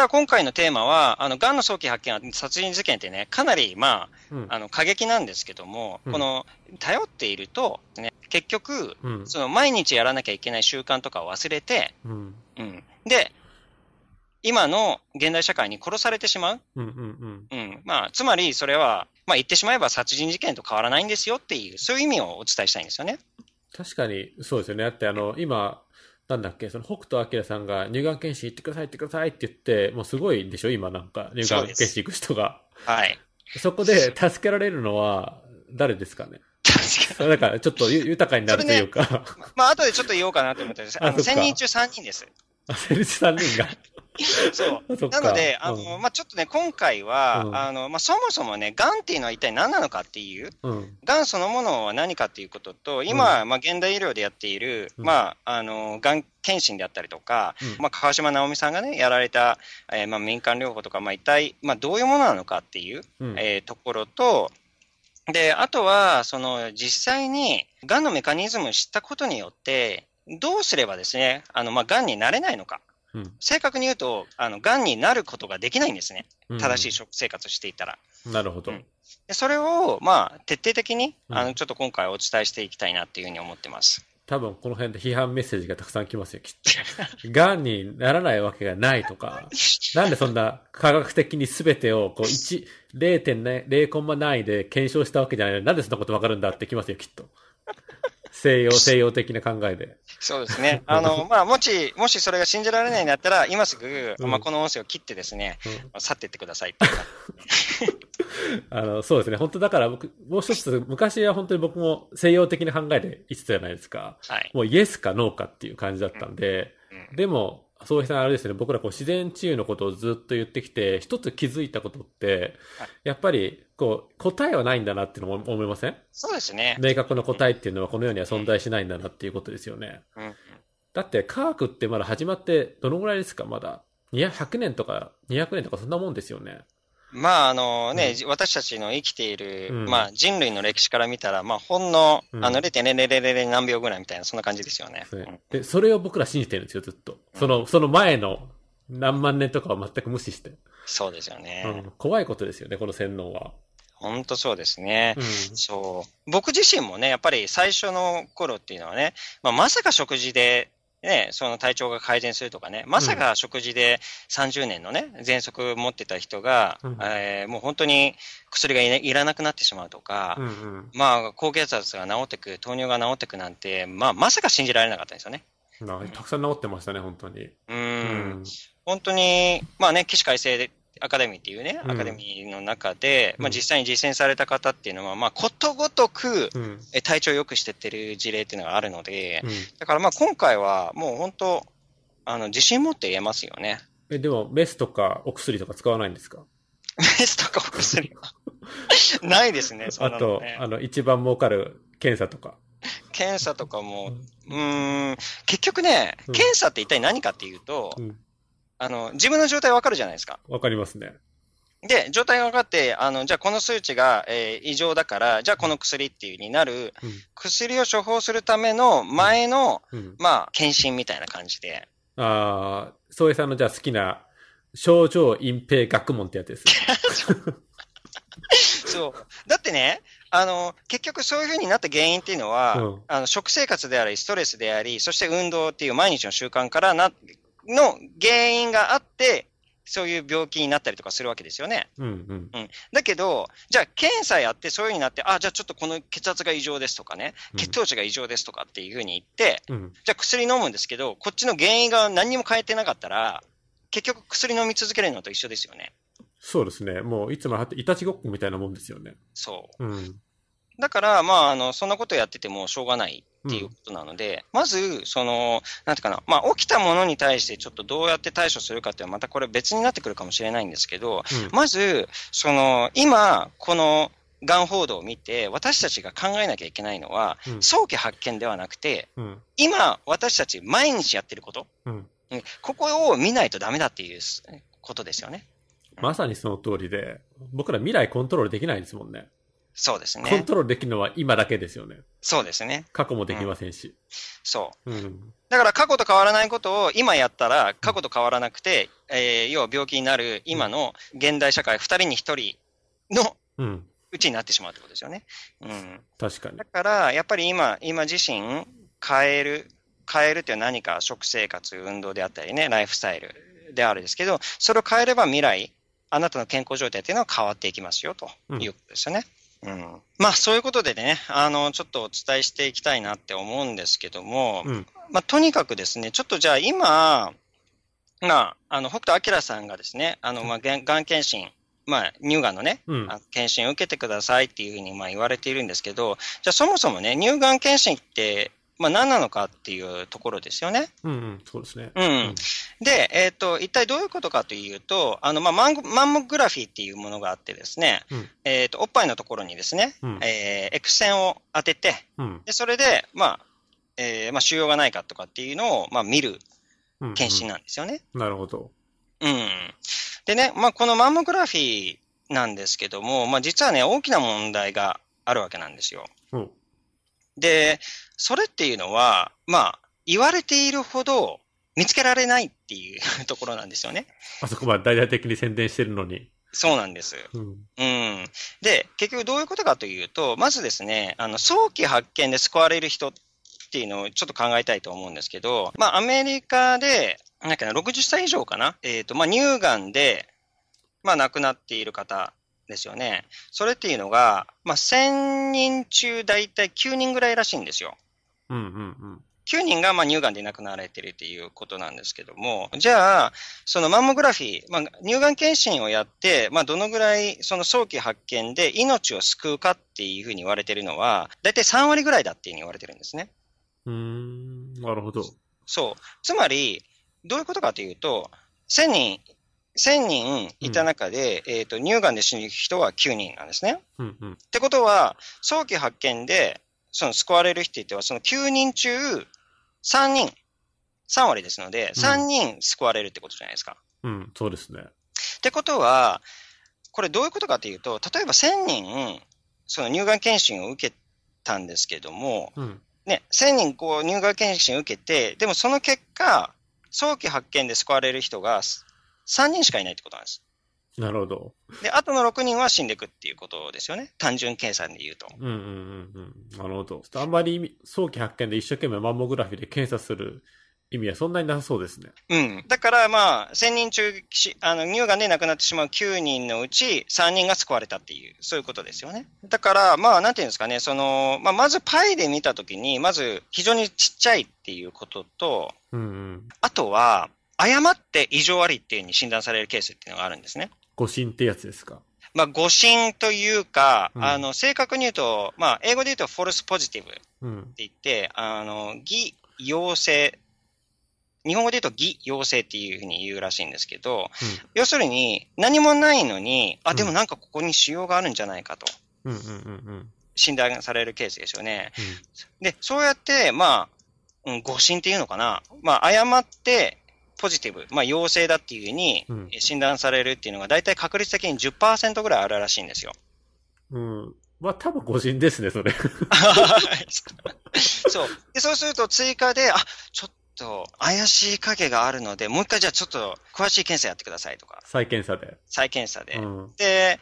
から今回のテーマは、あの、癌の早期発見は殺人事件ってね、かなり、まあ、うんあの、過激なんですけども、うんこの、頼っていると、ね、結局、うん。その、毎日やらなきゃいけない習慣とかを忘れて、うん。うん。で、今の現代社会に殺されてしまう。うん。うん。うん。まあ、つまり、それは、まあ、言ってしまえば殺人事件と変わらないんですよっていう、そういう意味をお伝えしたいんですよね。確かに、そうですよね。だって、あの、今、なんだっけ、その北斗晶さんが乳がん検診行ってください、行ってくださいって言って、もうすごいんでしょ、今なんか、乳がん検診行く人が。はい。そこで助けられるのは、誰ですかね？確かに。だから、ちょっとゆ 豊かになるというか、まあ、後でちょっと言おうかなと思ってます。あの、あそっか1000人中3人です。あセルス3人が。そう。なので、あの、うんまあ、ちょっとね、今回は、うんあの、まあ、そもそもね、癌っていうのは一体何なのかっていう、うん。癌そのものは何かっていうことと、今、まあ、現代医療でやっている、うんまあ、あの、癌検診であったりとか、うんまあ、川島直美さんがね、やられた、えーまあ、民間療法とか、まあ、一体、まあ、どういうものなのかっていう、うん。えーところと、で、あとは、その、実際に、癌のメカニズムを知ったことによって、どうすればですね、あの、まあ、癌になれないのか。うん正確に言うと、あの、癌になることができないんですね。うん正しい食生活をしていたら。なるほど。うんでそれを、まあ、徹底的に、うんあの、ちょっと今回お伝えしていきたいなっていうふうに思ってます。多分この辺で批判メッセージがたくさん来ますよ、きっと。がんにならないわけがないとか、なんでそんな科学的に全てをこう1、0.0コンマ何位で検証したわけじゃないのになんでそんなことわかるんだってきますよ、きっと。西洋、西洋的な考えで。そうですね。あの、まあ、もし、もしそれが信じられないんだったら、今すぐ、うんまあ、この音声を切ってですね、うん去っていってください あの、そうですね。本当だから僕、もう一つ、昔は本当に僕も西洋的な考えで言ってたじゃないですか。はい。もうイエスかノーかっていう感じだったんで、うんでも、そうさんあれですね、僕らこう自然治癒のことをずっと言ってきて、一つ気づいたことって、はいやっぱり、こう、答えはないんだなっていうのも思いません？そうですね。明確な答えっていうのはこの世には存在しないんだなっていうことですよね。うんうんだって科学ってまだ始まってどのぐらいですか？まだ。200 100年とか200年とかそんなもんですよね。まあ、あのね、私たちの生きている、うんまあ、人類の歴史から見たら、まあ、ほんの、うんあの、0.000何秒ぐらいみたいな、そんな感じですよね。で、それを僕ら信じてるんですよ、ずっと。その、その前の何万年とかは全く無視して。そうですよね。うん、怖いことですよね、この洗脳は。本当そうですね。うんそう。僕自身もね、やっぱり最初の頃っていうのはね、まあ、まさか食事で、ね、その体調が改善するとかね、まさか食事で30年のね、喘息持ってた人が、うんえーもう本当に薬がい,、ね、いらなくなってしまうとか、うんうんまあ、高血圧が治ってく、糖尿が治ってくなんて、まあ、まさか信じられなかったんですよね。まあたくさん治ってましたね、本当に。う。うん本当に、まあね、起死回生アカデミーっていうね、うんアカデミーの中で、まあうん実際に実践された方っていうのは、まあことごとく、う体調を良くしてってる事例っていうのがあるので、うんだからまあ今回はもう本当、あの、自信持って言えますよね。え、でも、メスとかお薬とか使わないんですか？メスとかお薬は ないですね、そんあと、なのね。あの、一番儲かる検査とか。検査とかも、うーん、結局ね、うん検査って一体何かっていうと、うん。あの、自分の状態わかるじゃないですか。わかりますね。で、状態が分かって、あの、じゃあこの数値が、えー異常だから、じゃあこの薬っていうになる、うん。薬を処方するための前の、うん。まあ、検診みたいな感じで。ああ、宗江さんのじゃあ好きな、症状隠蔽学問ってやつです。そう。だってね、あの、結局そういう風になった原因っていうのは、うんあの、食生活であり、ストレスであり、そして運動っていう毎日の習慣からな、の原因があって、そういう病気になったりとかするわけですよね。うんうん。うん。だけど、じゃあ検査やってそういう風になって、あ、じゃあちょっとこの血圧が異常ですとかね、うん血糖値が異常ですとかっていう風に言って、うん。じゃあ薬飲むんですけど、こっちの原因が何にも変えてなかったら、結局薬飲み続けるのと一緒ですよね。そうですね。もういつもあっていたちごっこみたいなもんですよね。そう。うん。だから、まあ、あの、そんなことやっててもしょうがないっていうことなので、まず、その、なんていうかな、まあ、起きたものに対してちょっとどうやって対処するかっていうのはまたこれ別になってくるかもしれないんですけど、まず、その、今、この、がん報道を見て、私たちが考えなきゃいけないのは、うん早期発見ではなくて、うん。今、私たち毎日やってること、うん。うんここを見ないとダメだっていうことですよね。まさにその通りで、僕ら未来コントロールできないですもんね。そうですコンね。トロールできるのは今だけですよね。そうですね。過去もできませんし。そう。うん。だから過去と変わらないことを今やったら過去と変わらなくて、えー要は病気になる今の現代社会2人に1人のうん。うちになってしまうってことですよね。うん。確かにだ。から、やっぱり今、今自身変える、変えるって何か食生活、運動であったりね、ライフスタイルであるですけど、それを変えれば未来、あなたの健康状態っていうのは変わっていきますよ、ということですよね。うん。まあ、そういうことでね、あの、ちょっとお伝えしていきたいなって思うんですけども、うん。まあ、とにかくですね、ちょっとじゃあ今、まあ、あの、北斗晶さんがですね、あの、まあ、がん検診、まあ、乳がんのね、うん。検診を受けてくださいっていうふうにまあ言われているんですけど、じゃあそもそもね、乳がん検診って、まあ何なのかっていうところですよね。うんうん。そうですね。うん。で、えっ、と、一体どういうことかというと、あの、まあ、マンゴマンモグラフィーっていうものがあってですね、うんえっ、と、おっぱいのところにですね、うんえー X 線を当てて、うん。で、それで、まあ、えーまあ、腫瘍がないかとかっていうのを、まあ、見るうん。検診なんですよね。なるほど。うん。でね、まあ、このマンモグラフィーなんですけども、まあ、実はね、大きな問題があるわけなんですよ。うん。で、それっていうのは、まあ、言われているほど見つけられないっていう ところなんですよね。あそこまで大々的に宣伝してるのに。そうなんです。うん。うん。で、結局どういうことかというと、まずですね、あの、早期発見で救われる人っていうのをちょっと考えたいと思うんですけど、まあ、アメリカで、なんかな、60歳以上かな？えっ、と、まあ、乳がんで、まあ、亡くなっている方ですよね。それっていうのが、まあ、1000人中大体9人ぐらいらしいんですよ。うんうんうん。9人がまあ乳がんで亡くなられているということなんですけども、じゃあ、そのマンモグラフィー、まあ、乳がん検診をやって、まあ、どのぐらいその早期発見で命を救うかっていうふうに言われているのは、大体3割ぐらいだっていうふうに言われてるんですね。うーん。なるほど。そう。つまり、どういうことかというと、1000人、1000人いた中で、えっ、と、乳がんで死ぬ人は9人なんですね。うんうん。ってことは、早期発見で、その救われる人っては、その9人中3人、3割ですので、うん3人救われるってことじゃないですか。うん。そうですね。ってことは、これどういうことかというと、例えば1000人、その乳がん検診を受けたんですけども、うん。ね、1000人こう乳がん検診を受けて、でもその結果、早期発見で救われる人が3人しかいないってことなんです。なるほど。で、あとの6人は死んでいくっていうことですよね。単純計算で言うと。うんうんうんうん。なるほど。ちょっとあんまり早期発見で一生懸命マンモグラフィーで検査する意味はそんなになさそうですね。うん。だからまあ、1000人中し、あの、乳がんで亡くなってしまう9人のうち3人が救われたっていう、そういうことですよね。だから、まあ、なんていうんですかね、その、まあ、まずパイで見たときに、まず非常にちっちゃいっていうことと、うんうん。あとは、誤って異常ありっていうふうに診断されるケースっていうのがあるんですね。誤診ってやつですか。まあ、誤診というか、うんあの、正確に言うと、まあ、英語で言うと、フォルスポジティブって。言って、あの、偽陽性、日本語で言うと偽陽性っていうふうに言うらしいんですけど、要するに、何もないのに、あ、でもなんかここに腫瘍があるんじゃないかと、うんうんうんうん。診断されるケースですよね。うんで、そうやって、まあ、誤診っていうのかな。まあ、誤って、ポジティブ、まあ、陽性だっていうふうに診断されるっていうのが、大体確率的に10%ぐらいあるらしいんですよ。うん。まあ多分誤診ですね、それ。そう。で、そうすると追加で、あ、ちょっと怪しい影があるので、もう一回じゃあちょっと詳しい検査やってくださいとか、再検査で。再検査で。うん。で、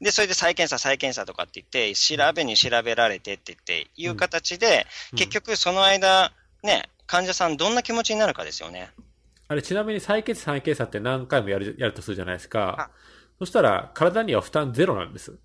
で、それで再検査、再検査とかって言って、調べに調べられてって言って、いう形で、結局その間、ね、患者さんどんな気持ちになるかですよね。あれ、ちなみに再検査、再検査って何回もやる、やるとするじゃないですあか。そしたら、体には負担ゼロなんです。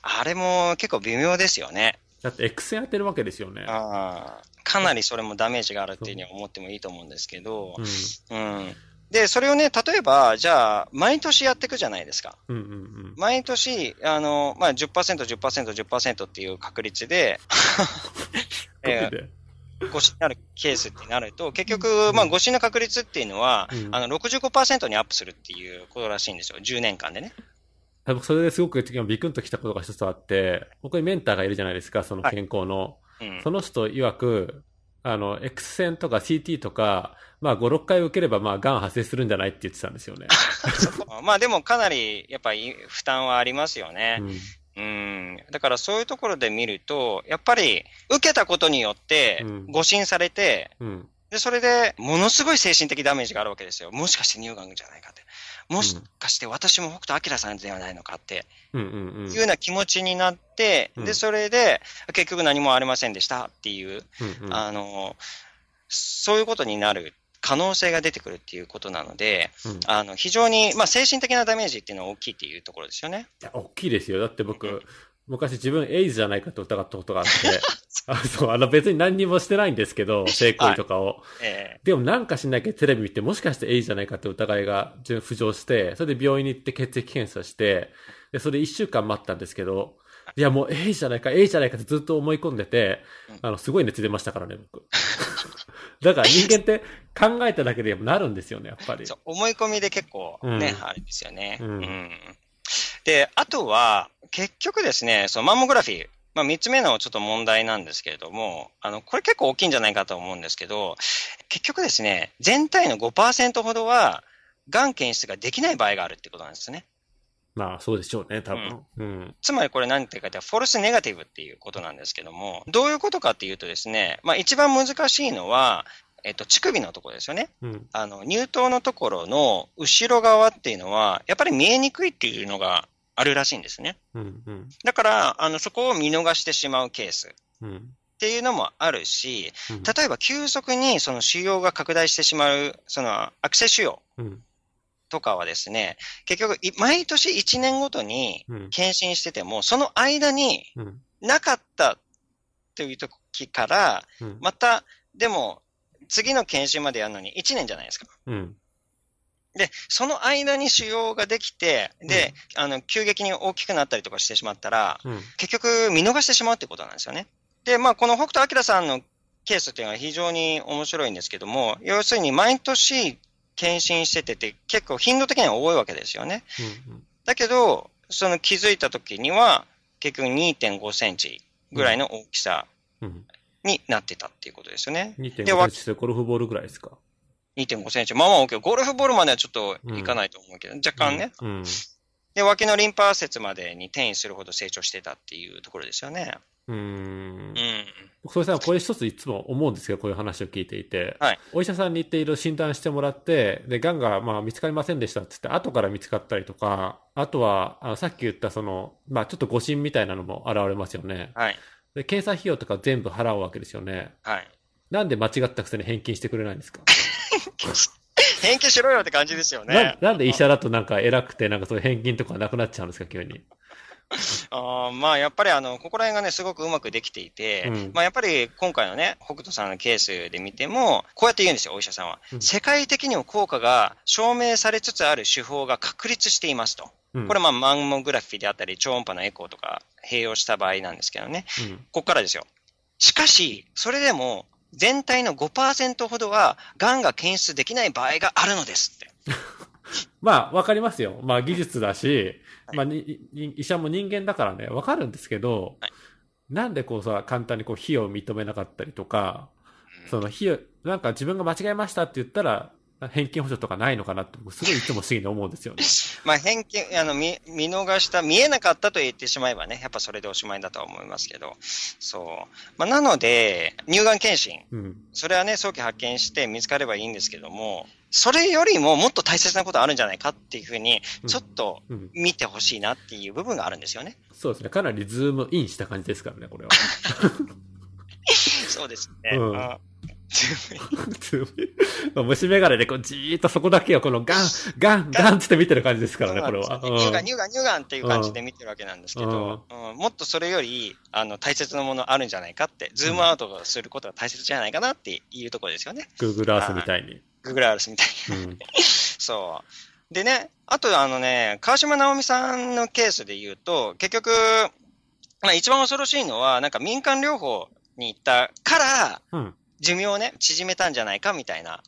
あれも結構微妙ですよね。だって X 線当てるわけですよね。あーかなりそれもダメージがあるっていうふうに思ってもいいと思うんですけどう、ん。うん。で、それをね、例えば、じゃあ、毎年やっていくじゃないですか。うんうんうん。毎年、あの、まあ、10%、10%、10%っていう確率で、えで。ー、誤診になるケースってなると、結局、まあ、誤診の確率っていうのは、うんあの、65%にアップするっていうことらしいんですよ。10年間でね。多分それですごくビクンときたことが一つあって、僕にメンターがいるじゃないですか、その健康の。うん。その人曰く、あの、X 線とか CT とか、まあ5、6回受ければ、まあ、癌発生するんじゃないって言ってたんですよね。まあ、でもかなり、やっぱり負担はありますよね。うん。うん。だからそういうところで見ると、やっぱり、受けたことによってうん、誤診されて、うん。で、それで、ものすごい精神的ダメージがあるわけですよ。もしかして乳がんじゃないかって。もしかして私も北斗晶さんではないのかって。いうような気持ちになって、うんで、それで結局何もありませんでしたっていう、うんうんあの、そういうことになる可能性が出てくるっていうことなので、うんいあの、非常に、まあ、精神的なダメージっていうのは大きいっていうところですよね。や大きいですよ。だって僕、昔自分エイズじゃないかと疑ったことがあって、あそう、あの別に何にもしてないんですけど、性行為とかを。えでもなんかしなきゃテレビ見て、もしかしてエイズじゃないかって疑いが浮上して、それで病院に行って血液検査して、で、それで一週間待ったんですけど、いやもうエイズじゃないか、エイズじゃないかってずっと思い込んでてうん、あの、すごい熱出ましたからね、僕。だから人間って考えただけでなるんですよね、やっぱり。えそう、思い込みで結構ね、うんあれですよね。うんで、あとは、結局ですね、そのマンモグラフィー、まあ、三つ目のちょっと問題なんですけれども、あの、これ結構大きいんじゃないかと思うんですけど、結局ですね、全体の5%ほどは、がん検出ができない場合があるってことなんですね。まあ、そうでしょうね、多分。うん。つまりこれ何ていうかって、フォルスネガティブっていうことなんですけども、どういうことかっていうとですね、まあ一番難しいのは、えっと、乳首のところですよね。うん。あの、乳頭のところの後ろ側っていうのは、やっぱり見えにくいっていうのがあるらしいんですね。うん。うん。だから、あの、そこを見逃してしまうケースっうん。ていうのもあるし、うん例えば急速にその腫瘍が拡大してしまう、その、アクセ腫瘍うん。とかはですね、結局、い毎年1年ごとにうん。検診してても、その間にうん。なかったという時から、うん。また、でも、次の検診までやるのに1年じゃないですか。うん。で、その間に腫瘍ができて、で、あの、急激に大きくなったりとかしてしまったら、うん。結局見逃してしまうってことなんですよね。で、まあ、この北斗晶さんのケースっていうのは非常に面白いんですけども、要するに毎年検診しててて、結構頻度的には多いわけですよね。うん。だけど、その気づいた時には、結局2.5センチぐらいの大きさうん。になってたっていうことですよね。2.5でわセンチってゴルフボールぐらいですか？2.5センチ。まあまあ大きい。ゴルフボールまではちょっといかないと思うけど、若干ね。。うん。で、脇のリンパ節までに転移するほど成長してたっていうところですよね。うん。うんうん。僕、それさん、これ一ついつも思うんですけど、こういう話を聞いていて、はいお医者さんに行っていろいろ診断してもらって、で、癌がまあ見つかりませんでしたって言って、後から見つかったりとか、あとは、あのさっき言ったその、まあちょっと誤診みたいなのも現れますよね。はい。で、検査費用とか全部払うわけですよね。はい。なんで間違ったくせに返金してくれないんですか、返金しろよって感じですよなね。なんで医者だとなんか偉くて、なんかそういう返金とかなくなっちゃうんですか、急に。あーまあ、やっぱりあの、ここら辺がね、すごくうまくできていて、うんまあ、やっぱり今回のね、北斗さんのケースで見ても、こうやって言うんですよ、お医者さんは。うん世界的にも効果が証明されつつある手法が確立していますと。うん、これ、まあ、マンモグラフィーであったり、超音波のエコーとか併用した場合なんですけどね。うん、ここからですよ。しかし、それでも、全体の5%ほどは、癌が検出できない場合があるのですって。まあ、わかりますよ。まあ、技術だし、はいまあ医者も人間だからね、わかるんですけど、はい。なんでこうさ、簡単にこう、費用を認めなかったりとか、その費用、なんか自分が間違えましたって言ったら、返金保証とかないのかなって、僕すごいいつも不思議に思うんですよね。まあ、偏見、あの、見、見逃した、見えなかったと言ってしまえばね、やっぱそれでおしまいだとは思いますけど、そう。まあ、なので、乳がん検診、うん。それはね、早期発見して見つかればいいんですけども、それよりももっと大切なことあるんじゃないかっていうふうに、うんちょっとうん。見てほしいなっていう部分があるんですよね。そうですね。かなりズームインした感じですからね、これは。そうですね。うん 虫眼鏡でこう、じーっとそこだけをこのガン、ガン、ガンって見てる感じですからね、これは。乳がん、乳がん、乳がんっていう感じで見てるわけなんですけど、ううんもっとそれより、あの、大切なものあるんじゃないかって、ズームアウトすることが大切じゃないかなっていうところですよね。Google Earth みたいに。Google Earth みたいに。うん。そう。でね、あとあのね、川島直美さんのケースで言うと、結局、まあ一番恐ろしいのは、なんか民間療法に行ったから、うん。寿命をね、縮めたんじゃないかみたいな。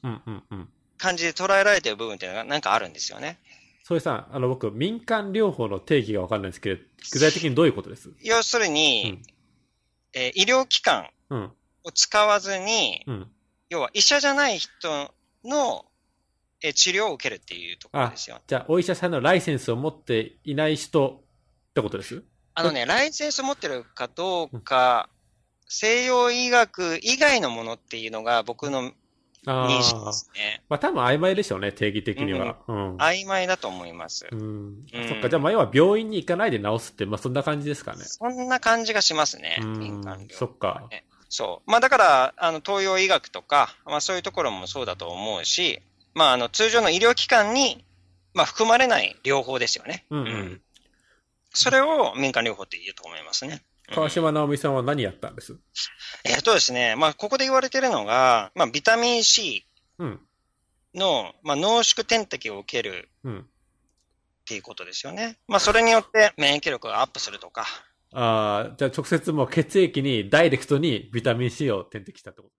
感じで捉えられてる部分っていうのがなんかあるんですよね。それさん、あの、僕、民間療法の定義がわかんないんですけど、具体的にどういうことです？要するに、うんえー医療機関うん。を使わずに、うん。要は医者じゃない人の、えー治療を受けるっていうところですよ。じゃあ、お医者さんのライセンスを持っていない人ってことです？あのね、ライセンス持ってるかどうか、西洋医学以外のものっていうのが僕のあ認識であ。すね。まあ多分曖昧でしょうね、定義的には。うん。曖昧だと思います。うん。うんそっか、じゃあまあ要は病院に行かないで治すって、まあそんな感じですかね。そんな感じがしますね、うん民間療。そっか。そう。まあだから、あの、東洋医学とか、まあそういうところもそうだと思うし、まああの、通常の医療機関に、まあ含まれない療法ですよね。うんうん。それを民間療法って言うと思いますね。うん川島直美さんは何やったんです？えっとですね、まあここで言われてるのが、まあビタミン C うん。の、まあ濃縮点滴を受けるうん。っていうことですよね。まあそれによって免疫力がアップするとか、ああ、じゃあ直接もう血液にダイレクトにビタミン C を点滴したってこと？